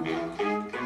Música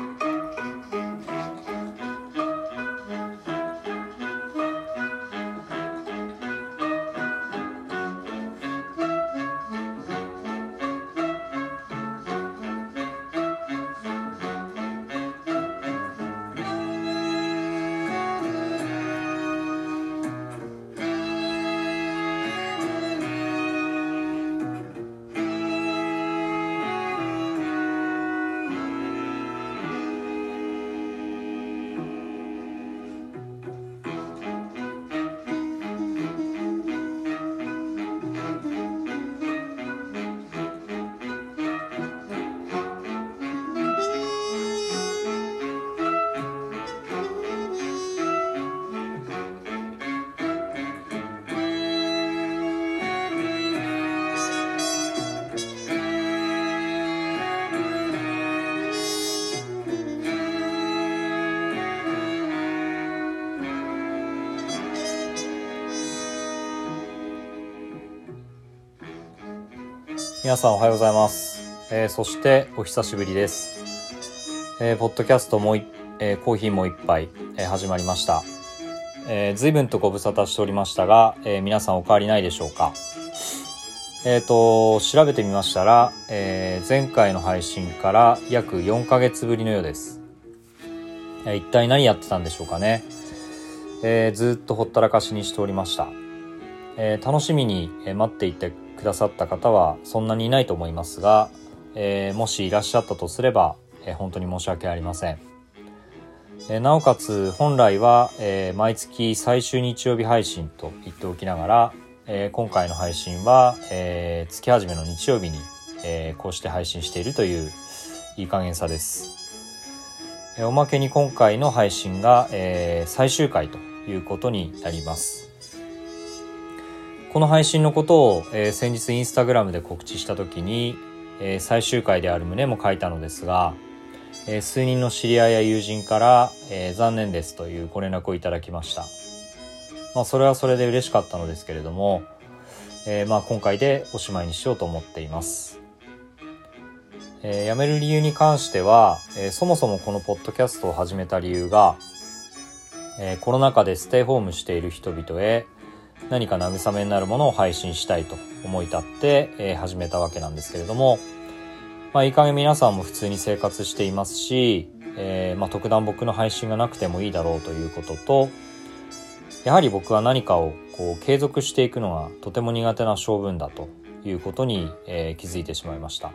皆さんおはようございます。えーそしてお久しぶりです。えーポッドキャストもうい、えーコーヒーも一杯、えー始まりました。えー、随分とご無沙汰しておりましたが、えー皆さんお変わりないでしょうか。えっ、と、調べてみましたら、えー前回の配信から約4ヶ月ぶりのようです。えー一体何やってたんでしょうかね。えーずっとほったらかしにしておりました。えー楽しみに待っていてくださった方はそんなにいないと思いますが、えーもしいらっしゃったとすれば、えー本当に申し訳ありません。えなおかつ本来は、え毎月最終日曜日配信と言っておきながら、え今回の配信は、え月始めの日曜日に、えこうして配信しているといういい加減さです。えおまけに今回の配信が、え最終回ということになります。この配信のことを、えー先日インスタグラムで告知した時に、えー最終回である旨も書いたのですが、えー数人の知り合いや友人から、え残念ですというご連絡をいただきました。まあそれはそれで嬉しかったのですけれども、えまあ今回でおしまいにしようと思っています。え辞める理由に関しては、えそもそもこのポッドキャストを始めた理由が、えコロナ禍でステイホームしている人々へ何か慰めになるものを配信したいと思い立って、えー始めたわけなんですけれども、まあいい加減皆さんも普通に生活していますし、えーまあ特段僕の配信がなくてもいいだろうということと、やはり僕は何かをこう継続していくのがとても苦手な性分だということに、えー気づいてしまいました。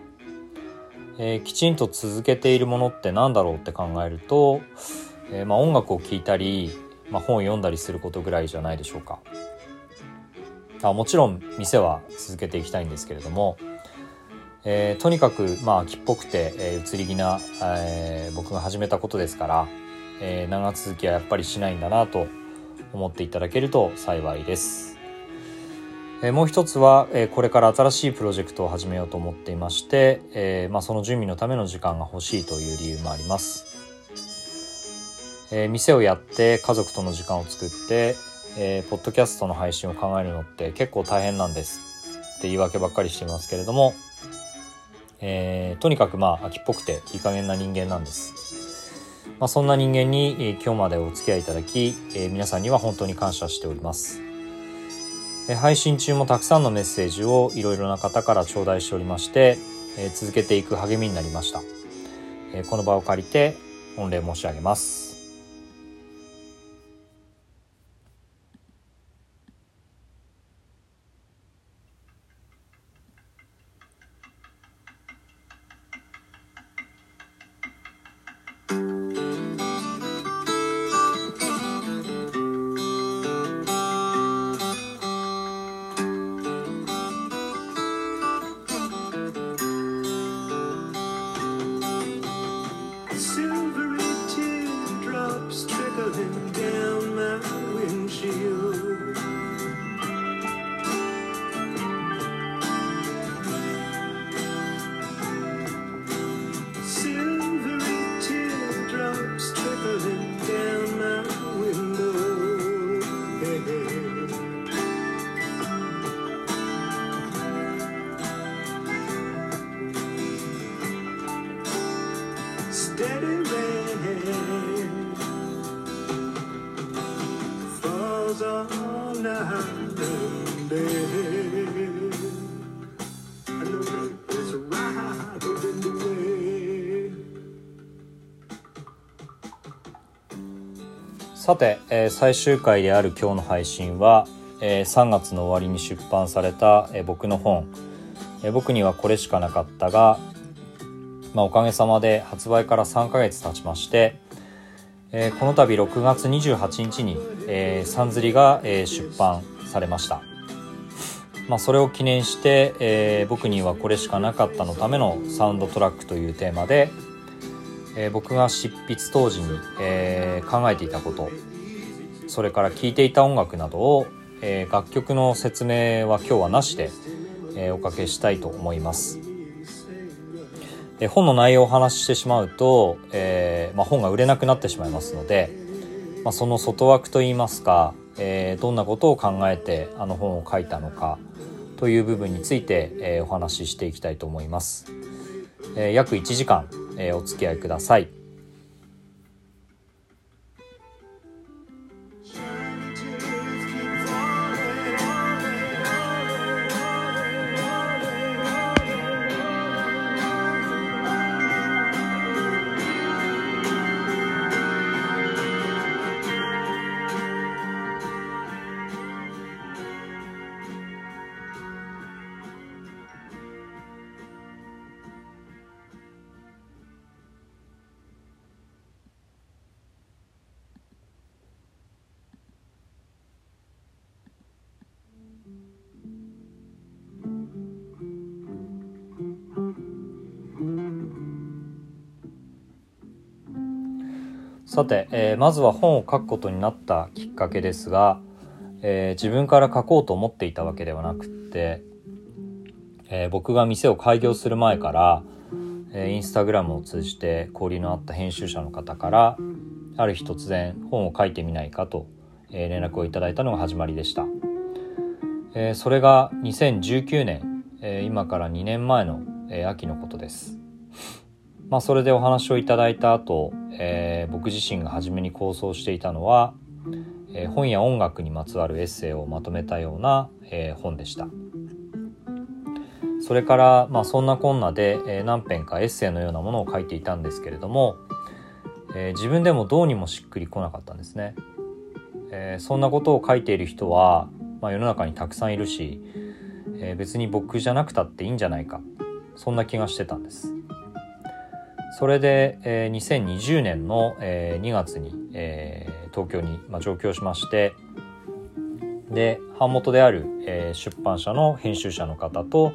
えーきちんと続けているものって何だろうって考えると、えーまあ、音楽を聴いたり、まあ、本を読んだりすることぐらいじゃないでしょうか。あもちろん店は続けていきたいんですけれども、えーとにかくまあ秋っぽくて、えー移り気な、えー僕が始めたことですから、えー長続きはやっぱりしないんだなと思っていただけると幸いです。えーもう一つは、えーこれから新しいプロジェクトを始めようと思っていまして、えーまあ、その準備のための時間が欲しいという理由もあります。えー店をやって家族との時間を作って、えーポッドキャストの配信を考えるのって結構大変なんですって言い訳ばっかりしていますけれども、えーとにかくまあ秋っぽくていい加減な人間なんです。まあ、そんな人間に、えー今日までお付き合いいただき、えー皆さんには本当に感謝しております。えー配信中もたくさんのメッセージをいろいろな方から頂戴しておりまして、えー続けていく励みになりました。えーこの場を借りて御礼申し上げます。さて、えー最終回である今日の配信は、えー3月の終わりに出版された、えー僕の本、えー僕にはこれしかなかったが、まあ、おかげさまで発売から3ヶ月経ちまして、えーこの度6月28日に、えー、サンズリが、えー出版されました。まあ、それを記念して、えー僕にはこれしかなかったのためのサウンドトラックというテーマで、えー僕が執筆当時に、えー考えていたことそれから聴いていた音楽などを、えー楽曲の説明は今日はなしで、えおかけしたいと思います。え本の内容をお話ししてしまうと、えまあ、本が売れなくなってしまいますので、まあ、その外枠といいますか、えどんなことを考えてあの本を書いたのかという部分について、えお話ししていきたいと思います。え約1時間、えお付き合いください。さて、えーまずは本を書くことになったきっかけですが、えー自分から書こうと思っていたわけではなくって、えー僕が店を開業する前から、えーインスタグラムを通じて交流のあった編集者の方からある日突然本を書いてみないかと、えー連絡をいただいたのが始まりでした、えーそれが2019年、えー今から2年前の、えー秋のことです。まあ、それでお話をいただいた後、えー僕自身が初めに構想していたのは、えー本や音楽にまつわるエッセイをまとめたような、えー本でした。それから、まあ、そんなこんなで、えー何編かエッセイのようなものを書いていたんですけれども、えー自分でもどうにもしっくりこなかったんですね、えーそんなことを書いている人は、まあ、世の中にたくさんいるし、えー別に僕じゃなくたっていいんじゃないかそんな気がしてたんです。それで、えー2020年の、えー2月に、えー東京に、まあ、上京しましてで版元である、えー出版社の編集者の方と、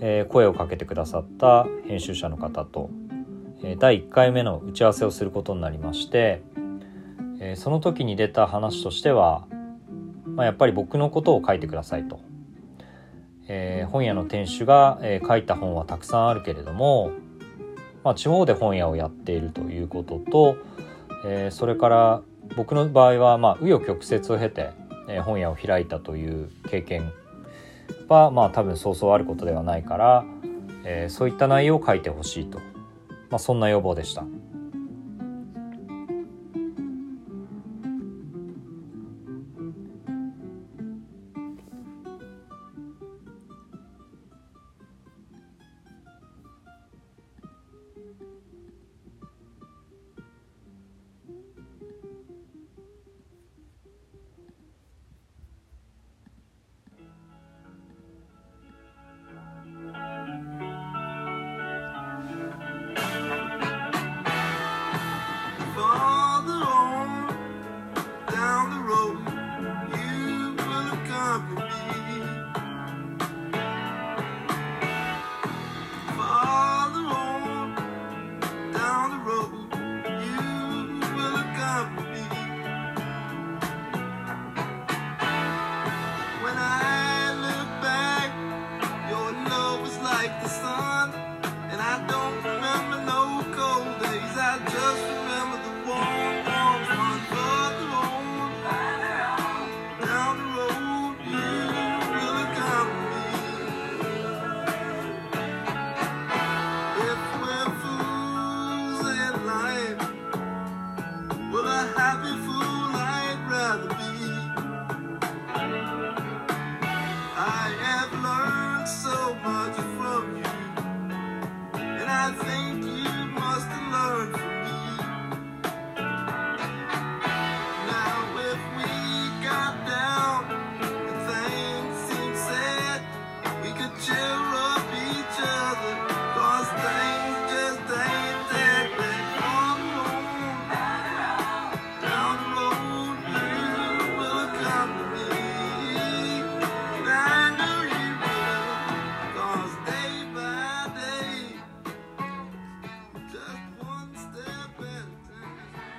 えー声をかけてくださった編集者の方と、えー第1回目の打ち合わせをすることになりまして、えーその時に出た話としては、まあ、やっぱり僕のことを書いてくださいと。えー本屋の店主が、えー書いた本はたくさんあるけれども、まあ、地方で本屋をやっているということと、えーそれから僕の場合はまあ紆余曲折を経て、えー本屋を開いたという経験はまあ多分そうそうあることではないから、えーそういった内容を書いてほしいと、まあ、そんな要望でした。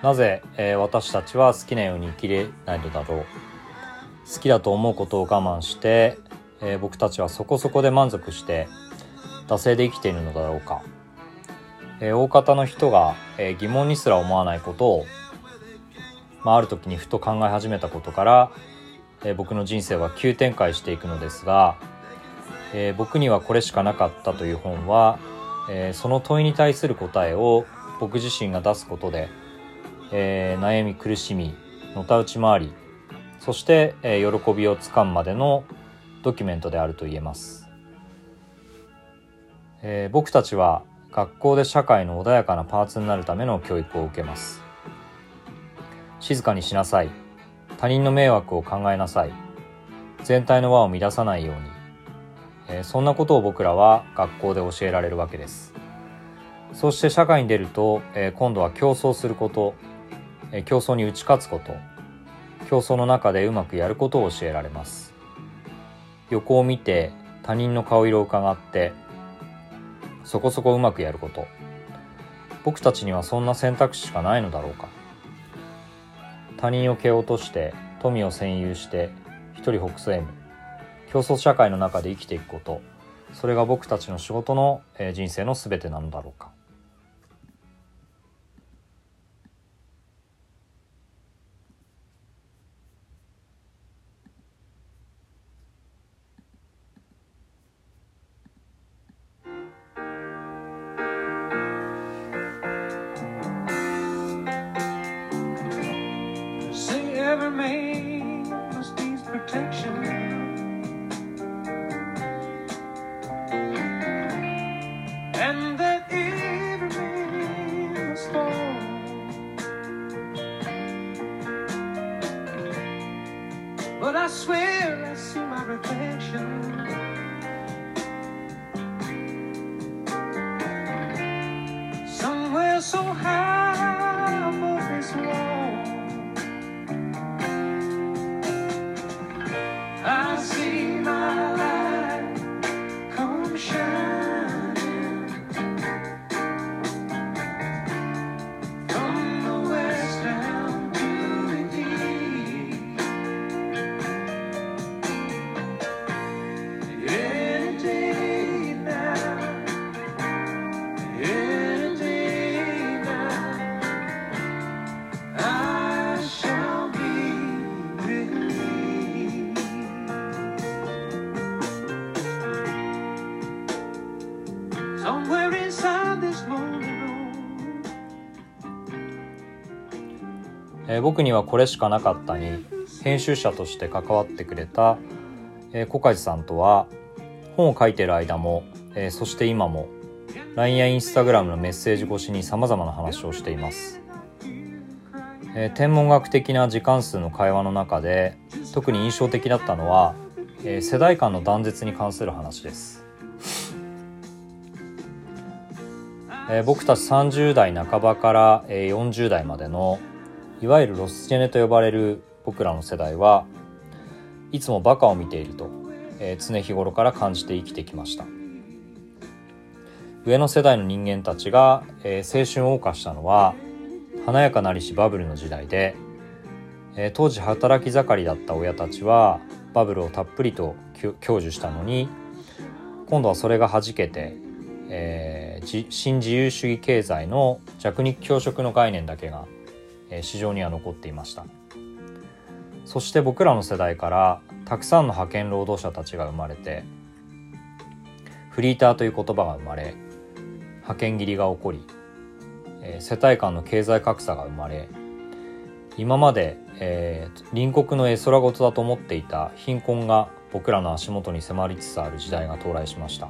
なぜ、えー私たちは好きなように生きれないのだろう。好きだと思うことを我慢して、えー僕たちはそこそこで満足して惰性で生きているのだろうか、えー大方の人が、え疑問にすら思わないことを、まあ、ある時にふと考え始めたことから、え僕の人生は急展開していくのですが、え僕にはこれしかなかったという本は、えその問いに対する答えを僕自身が出すことで、えー悩み苦しみのたうち回りそして、えー喜びをつかむまでのドキュメントであると言えます、えー僕たちは学校で社会の穏やかなパーツになるための教育を受けます。静かにしなさい。他人の迷惑を考えなさい。全体の輪を乱さないように、えーそんなことを僕らは学校で教えられるわけです。そして社会に出ると、えー今度は競争すること、競争に打ち勝つこと。競争の中でうまくやることを教えられます。横を見て他人の顔色を伺ってそこそこうまくやること。僕たちにはそんな選択肢しかないのだろうか。他人を蹴落として富を占有して一人ほくそ笑む競争社会の中で生きていくこと。それが僕たちの仕事の、人生の全てなのだろうか。僕にはこれしかなかったに編集者として関わってくれた、えー小梶さんとは本を書いてる間も、えーそして今も LINE や Instagram のメッセージ越しに様々な話をしています、えー天文学的な時間数の会話の中で特に印象的だったのは、えー世代間の断絶に関する話です、えー僕たち30代半ばから、えー40代までのいわゆるロスジェネと呼ばれる僕らの世代はいつもバカを見ていると、えー常日頃から感じて生きてきました。上の世代の人間たちが、えー青春を謳歌したのは華やかなりしバブルの時代で、えー当時働き盛りだった親たちはバブルをたっぷりと享受したのに今度はそれが弾けて、えー新自由主義経済の弱肉強食の概念だけがえ市場には残っていました。そして僕らの世代からたくさんの派遣労働者たちが生まれてフリーターという言葉が生まれ派遣切りが起こり、え世帯間の経済格差が生まれ今まで、えー隣国の絵空事だと思っていた貧困が僕らの足元に迫りつつある時代が到来しました、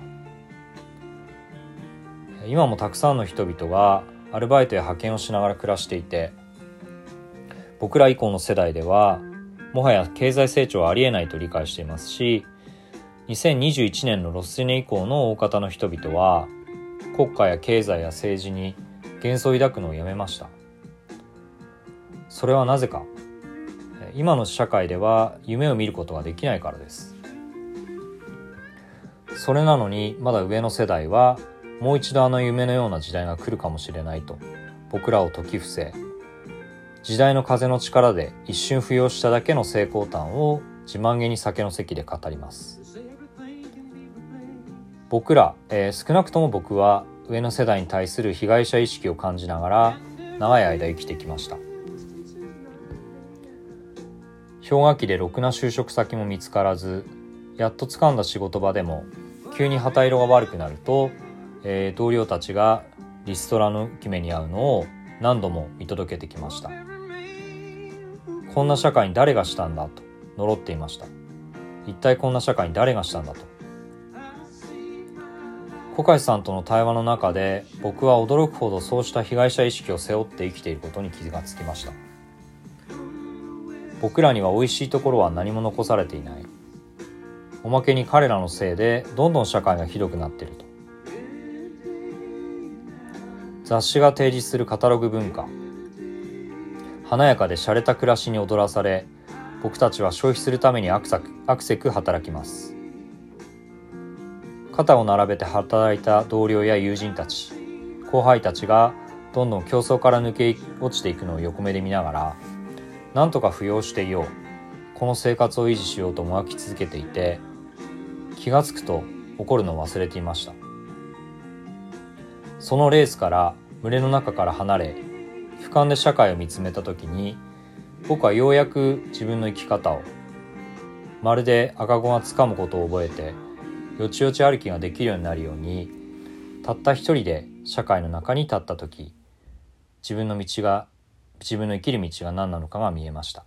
今もたくさんの人々がアルバイトや派遣をしながら暮らしていて僕ら以降の世代ではもはや経済成長はありえないと理解していますし2021年のロスネ以降の大方の人々は国家や経済や政治に幻想を抱くのをやめました。それはなぜか。今の社会では夢を見ることができないからです。それなのにまだ上の世代はもう一度あの夢のような時代が来るかもしれないと僕らを説き伏せ時代の風の力で一瞬浮揚しただけの成功譚を自慢げに酒の席で語ります。僕ら、えー少なくとも僕は上の世代に対する被害者意識を感じながら長い間生きてきました。氷河期でろくな就職先も見つからずやっと掴んだ仕事場でも急に旗色が悪くなると、えー同僚たちがリストラの決めに遭うのを何度も見届けてきました。こんな社会に誰がしたんだと呪っていました。一体こんな社会に誰がしたんだと。小海さんとの対話の中で僕は驚くほどそうした被害者意識を背負って生きていることに気がつきました。僕らには美味しいところは何も残されていない。おまけに彼らのせいでどんどん社会がひどくなっていると。雑誌が提示するカタログ文化。華やかで洒落た暮らしに踊らされ僕たちは消費するためにアクサクアクセク働きます。肩を並べて働いた同僚や友人たち後輩たちがどんどん競争から抜け落ちていくのを横目で見ながらなんとか扶養していよう。この生活を維持しようともがき続けていて気がつくと怒るのを忘れていました。そのレースから群れの中から離れ俯瞰で社会を見つめた時に僕はようやく自分の生き方をまるで赤子がつかむことを覚えてよちよち歩きができるようになるようにたった一人で社会の中に立った時自分の道が自分の生きる道が何なのかが見えました。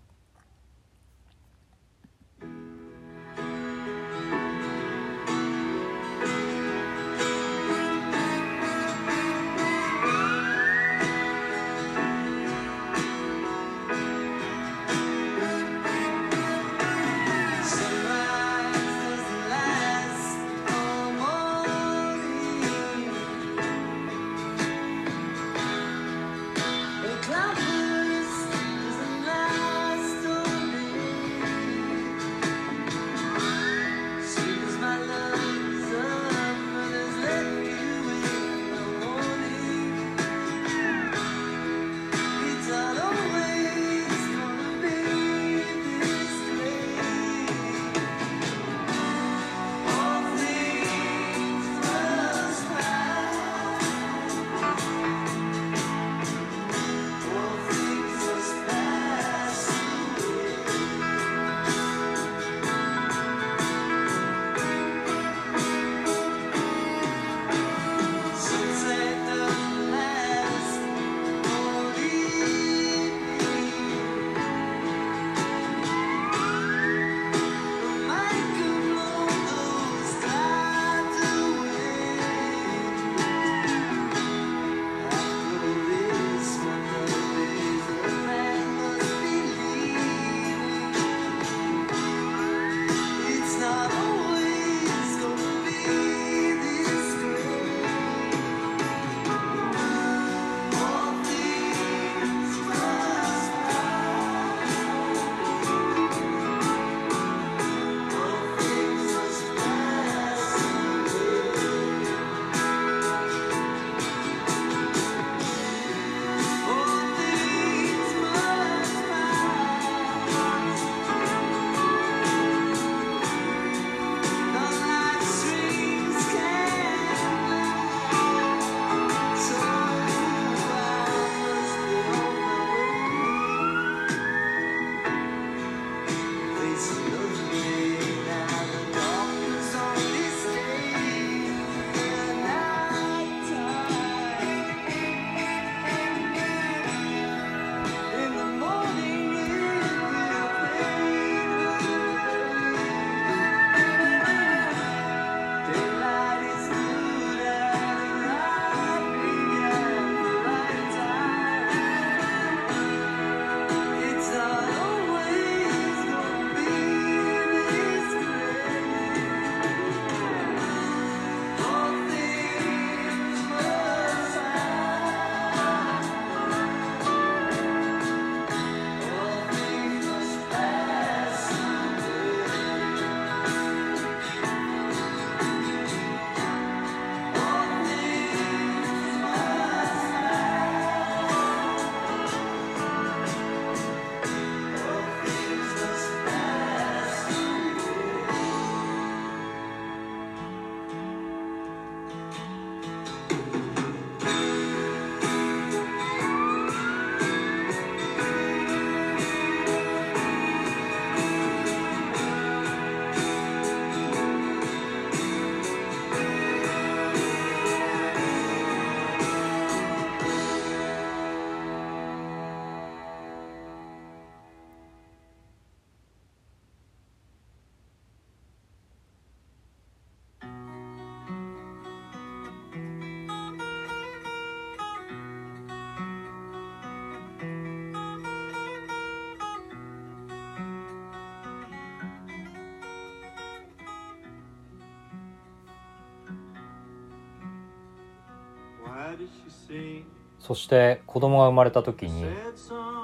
そして子供が生まれた時に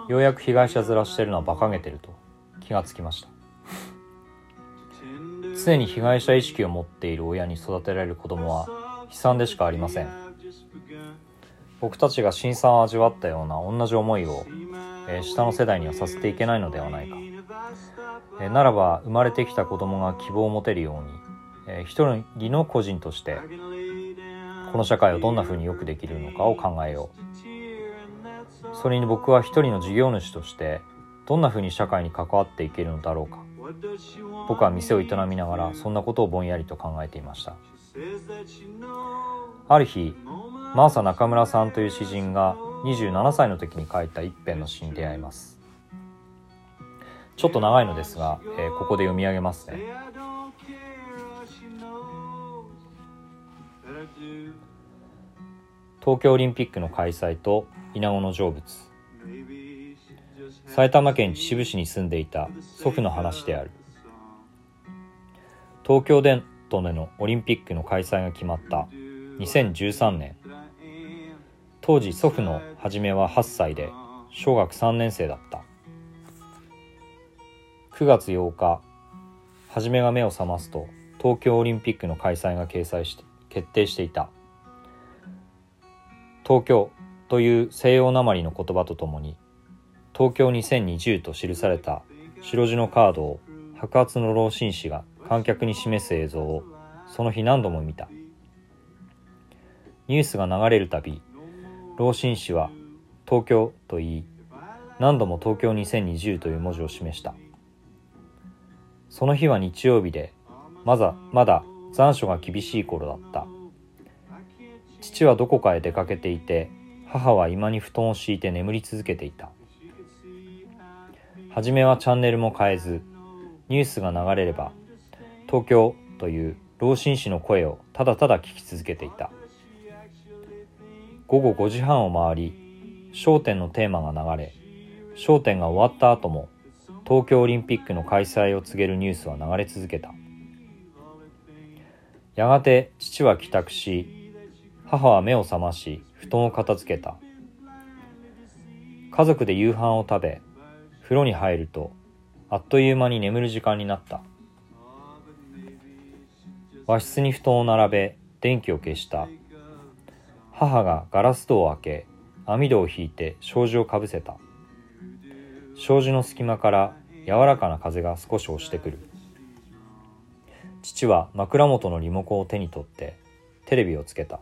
ようやく被害者面してるのは馬鹿げてると気がつきました。常に被害者意識を持っている親に育てられる子供は悲惨でしかありません。僕たちが辛酸を味わったような同じ思いを、えー下の世代にはさせていけないのではないか、えーならば生まれてきた子供が希望を持てるように、えー一人の個人としてこの社会をどんな風に良くできるのかを考えよう。それに僕は一人の事業主としてどんな風に社会に関わっていけるのだろうか。僕は店を営みながらそんなことをぼんやりと考えていました。ある日マーサ中村さんという詩人が27歳の時に書いた一編の詩に出会います。ちょっと長いのですが、えーここで読み上げますね。東京オリンピックの開催と稲子の成仏。埼玉県秩父市に住んでいた祖父の話である。東京でのオリンピックの開催が決まった2013年。当時祖父の初めは8歳で小学3年生だった。9月8日初めが目を覚ますと東京オリンピックの開催が掲載して決定していた。東京という西洋なまりの言葉とともに東京2020と記された白地のカードを白髪の老紳士が観客に示す映像をその日何度も見た。ニュースが流れるたび老紳士は東京と言い何度も東京2020という文字を示した。その日は日曜日でまだまだ残暑が厳しい頃だった。父はどこかへ出かけていて母は居間に布団を敷いて眠り続けていた。初めはチャンネルも変えずニュースが流れれば東京という老紳士の声をただただ聞き続けていた。午後5時半を回り焦点のテーマが流れ焦点が終わった後も東京オリンピックの開催を告げるニュースは流れ続けた。やがて父は帰宅し母は目を覚まし布団を片付けた。家族で夕飯を食べ風呂に入るとあっという間に眠る時間になった。和室に布団を並べ電気を消した。母がガラス戸を開け網戸を引いて障子をかぶせた。障子の隙間から柔らかな風が少し押してくる。父は枕元のリモコンを手に取ってテレビをつけた。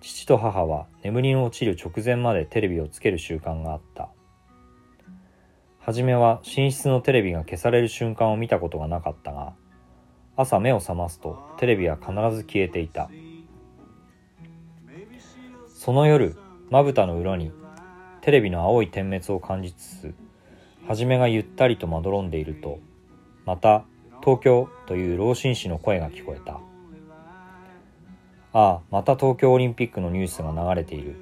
父と母は眠りに落ちる直前までテレビをつける習慣があった。はじめは寝室のテレビが消される瞬間を見たことがなかったが朝目を覚ますとテレビは必ず消えていた。その夜まぶたの裏にテレビの青い点滅を感じつつはじめがゆったりとまどろんでいるとまた東京という老紳士の声が聞こえた。ああまた東京オリンピックのニュースが流れている。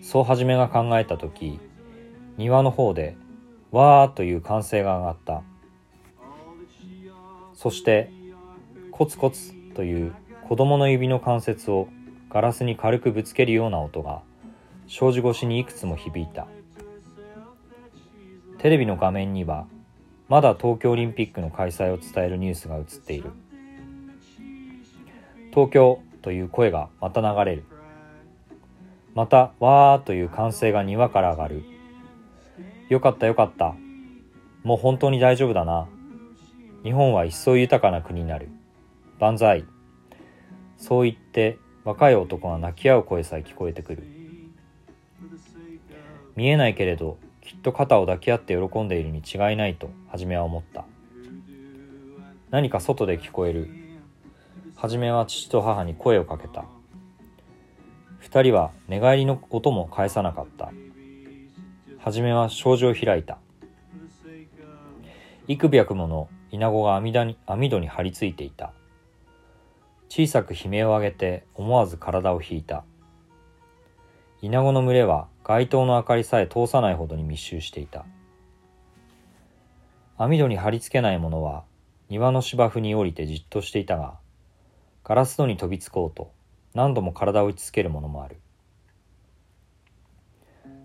そうはじめが考えた時庭の方でわーという歓声が上がった。そしてコツコツという子供の指の関節をガラスに軽くぶつけるような音が障子越しにいくつも響いた。テレビの画面にはまだ東京オリンピックの開催を伝えるニュースが映っている。東京という声がまた流れる。またわーという歓声が庭から上がる。よかったよかった。もう本当に大丈夫だな。日本は一層豊かな国になる。万歳。そう言って若い男が泣き合う声さえ聞こえてくる。見えないけれどっと肩を抱き合って喜んでいるに違いないと初めは思った。何か外で聞こえる。初めは父と母に声をかけた。二人は寝返りの音も返さなかった。初めは障子を開いた。幾百もの稲子が網戸に網戸に張り付いていた。小さく悲鳴を上げて思わず体を引いた。稲子の群れは街灯の明かりさえ通さないほどに密集していた。網戸に貼り付けない者は庭の芝生に降りてじっとしていたがガラス戸に飛びつこうと何度も体を打ちつけるものもある。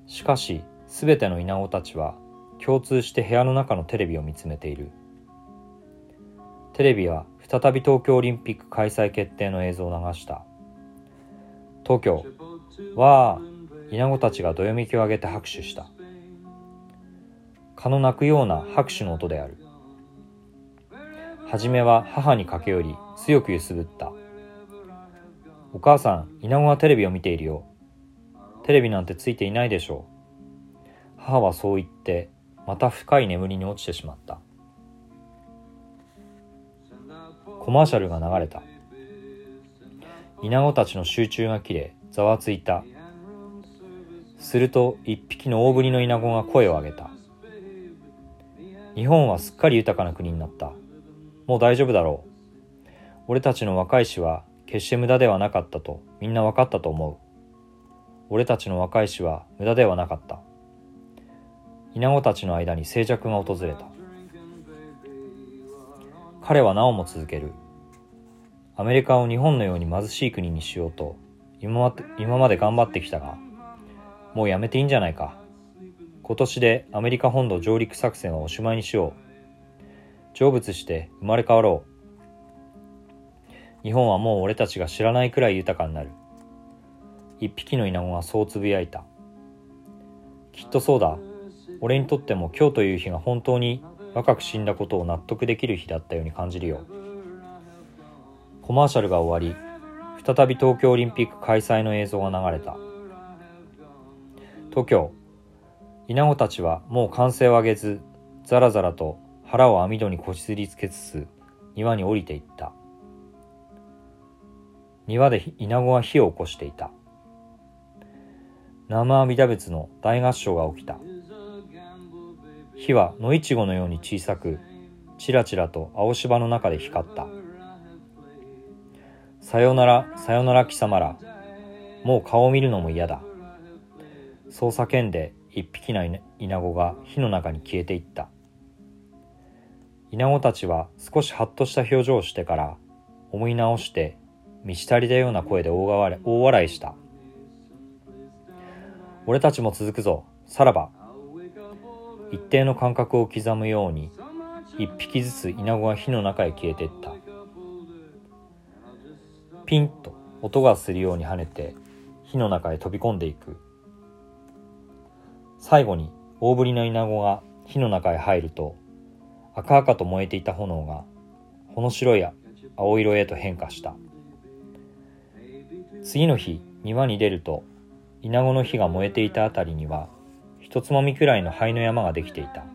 しかし全ての稲子たちは共通して部屋の中のテレビを見つめている。テレビは再び東京オリンピック開催決定の映像を流した。東京。わあ。稲子たちがどよめきを上げて拍手した。蚊の鳴くような拍手の音である。はじめは母に駆け寄り強く揺すぶった。お母さん稲子はテレビを見ているよ。テレビなんてついていないでしょう。母はそう言ってまた深い眠りに落ちてしまった。コマーシャルが流れた。稲子たちの集中が切れざわついた。すると一匹の大ぶりの稲子が声を上げた。日本はすっかり豊かな国になった。もう大丈夫だろう。俺たちの若い死は決して無駄ではなかったとみんな分かったと思う。俺たちの若い死は無駄ではなかった。稲子たちの間に静寂が訪れた。彼はなおも続ける。アメリカを日本のように貧しい国にしようと今まで頑張ってきたがもうやめていいんじゃないか。今年でアメリカ本土上陸作戦はおしまいにしよう。成仏して生まれ変わろう。日本はもう俺たちが知らないくらい豊かになる。一匹の稲子がそうつぶやいた。きっとそうだ。俺にとっても今日という日が本当に若く死んだことを納得できる日だったように感じるよ。コマーシャルが終わり再び東京オリンピック開催の映像が流れた。東京。稲子たちはもう歓声を上げずざらざらと腹を網戸にこすりつけつつ庭に降りていった。庭で稲子が火を起こしていた。生阿弥陀仏の大合唱が起きた。火は野いちごのように小さくちらちらと青芝の中で光った。さよならさよなら貴様ら。もう顔を見るのも嫌だ。そう叫んで一匹の稲子が火の中に消えていった。稲子たちは少しハッとした表情をしてから思い直して満ち足りたような声で大笑い大笑いした。俺たちも続くぞさらば。一定の間隔を刻むように一匹ずつ稲子が火の中へ消えていった。ピンと音がするように跳ねて火の中へ飛び込んでいく。最後に大ぶりの稲子が火の中へ入ると赤々と燃えていた炎がほの白い青色へと変化した。次の日庭に出ると稲子の火が燃えていたあたりには一つまみくらいの灰の山ができていた。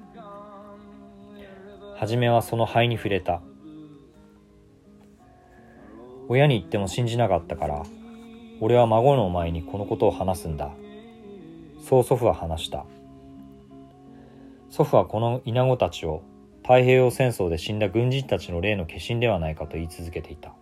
はじめはその灰に触れた。親に言っても信じなかったから俺は孫のお前にこのことを話すんだ。そう祖父は話した。祖父はこのイナゴたちを太平洋戦争で死んだ軍人たちの霊の化身ではないかと言い続けていた。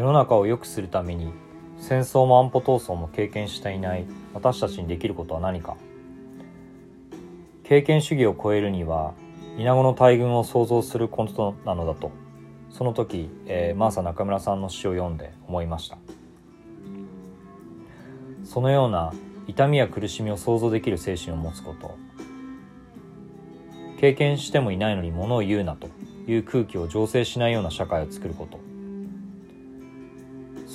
世の中を良くするために戦争も安保闘争も経験していない私たちにできることは何か。経験主義を超えるには稲子の大群を想像することなのだと。その時、えー、マーサ中村さんの詩を読んで思いました。そのような痛みや苦しみを想像できる精神を持つこと。経験してもいないのに物を言うなという空気を醸成しないような社会を作ること。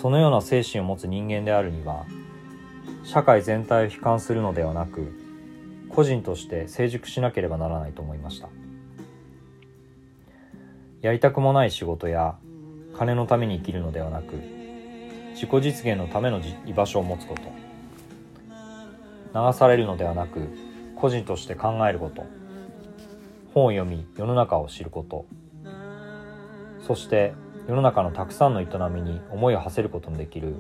そのような精神を持つ人間であるには社会全体を悲観するのではなく個人として成熟しなければならないと思いました。やりたくもない仕事や金のために生きるのではなく自己実現のための居場所を持つこと。流されるのではなく個人として考えること。本を読み世の中を知ること。そして世の中のたくさんの営みに思いを馳せることのできる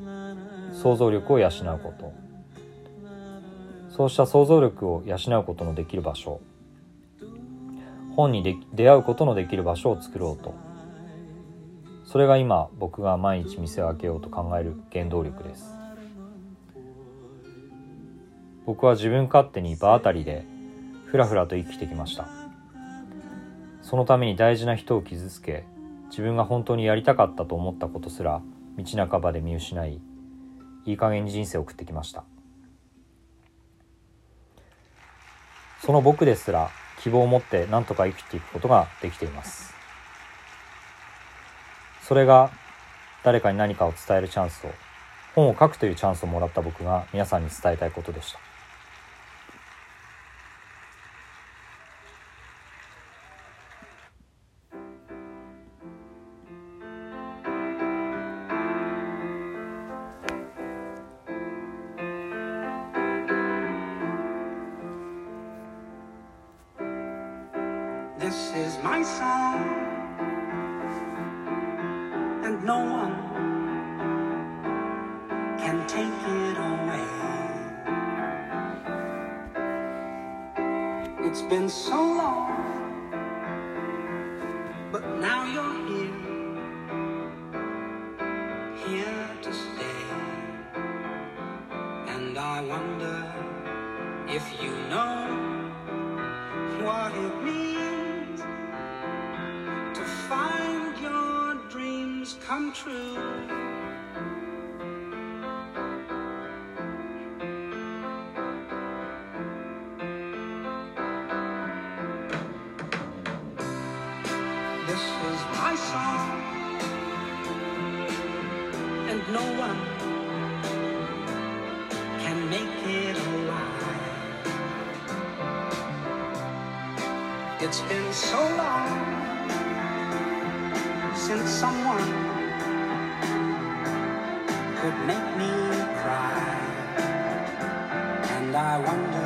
想像力を養うこと。そうした想像力を養うことのできる場所。本に出会うことのできる場所を作ろうと。それが今僕が毎日店を開けようと考える原動力です。僕は自分勝手に場当たりでふらふらと生きてきました。そのために大事な人を傷つけ自分が本当にやりたかったと思ったことすら道半ばで見失いいい加減に人生を送ってきました。その僕ですら希望を持って何とか生きていくことができています。それが誰かに何かを伝えるチャンスを本を書くというチャンスをもらった僕が皆さんに伝えたいことでした。This is my song, and no one can take it away. It's been so It's been so long since someone could make me cry. And I wonder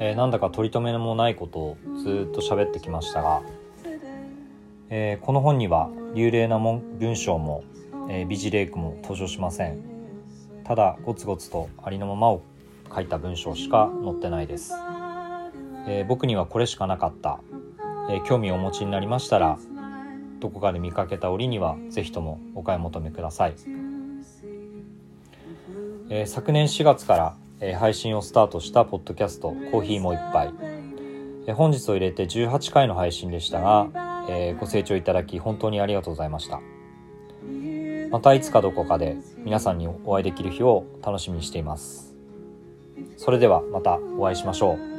えーなんだか取り留めもないことをずっと喋ってきましたが、えーこの本には流麗な文文章も、えー美辞麗句も登場しません。ただゴツゴツとありのままを書いた文章しか載ってないです、えー僕にはこれしかなかった、えー興味をお持ちになりましたらどこかで見かけた折にはぜひともお買い求めください、えー昨年4月から、え配信をスタートしたポッドキャスト「コーヒーも一杯」え本日を入れて18回の配信でしたが、えご清聴いただき本当にありがとうございました。またいつかどこかで皆さんにお会いできる日を楽しみにしています。それではまたお会いしましょう。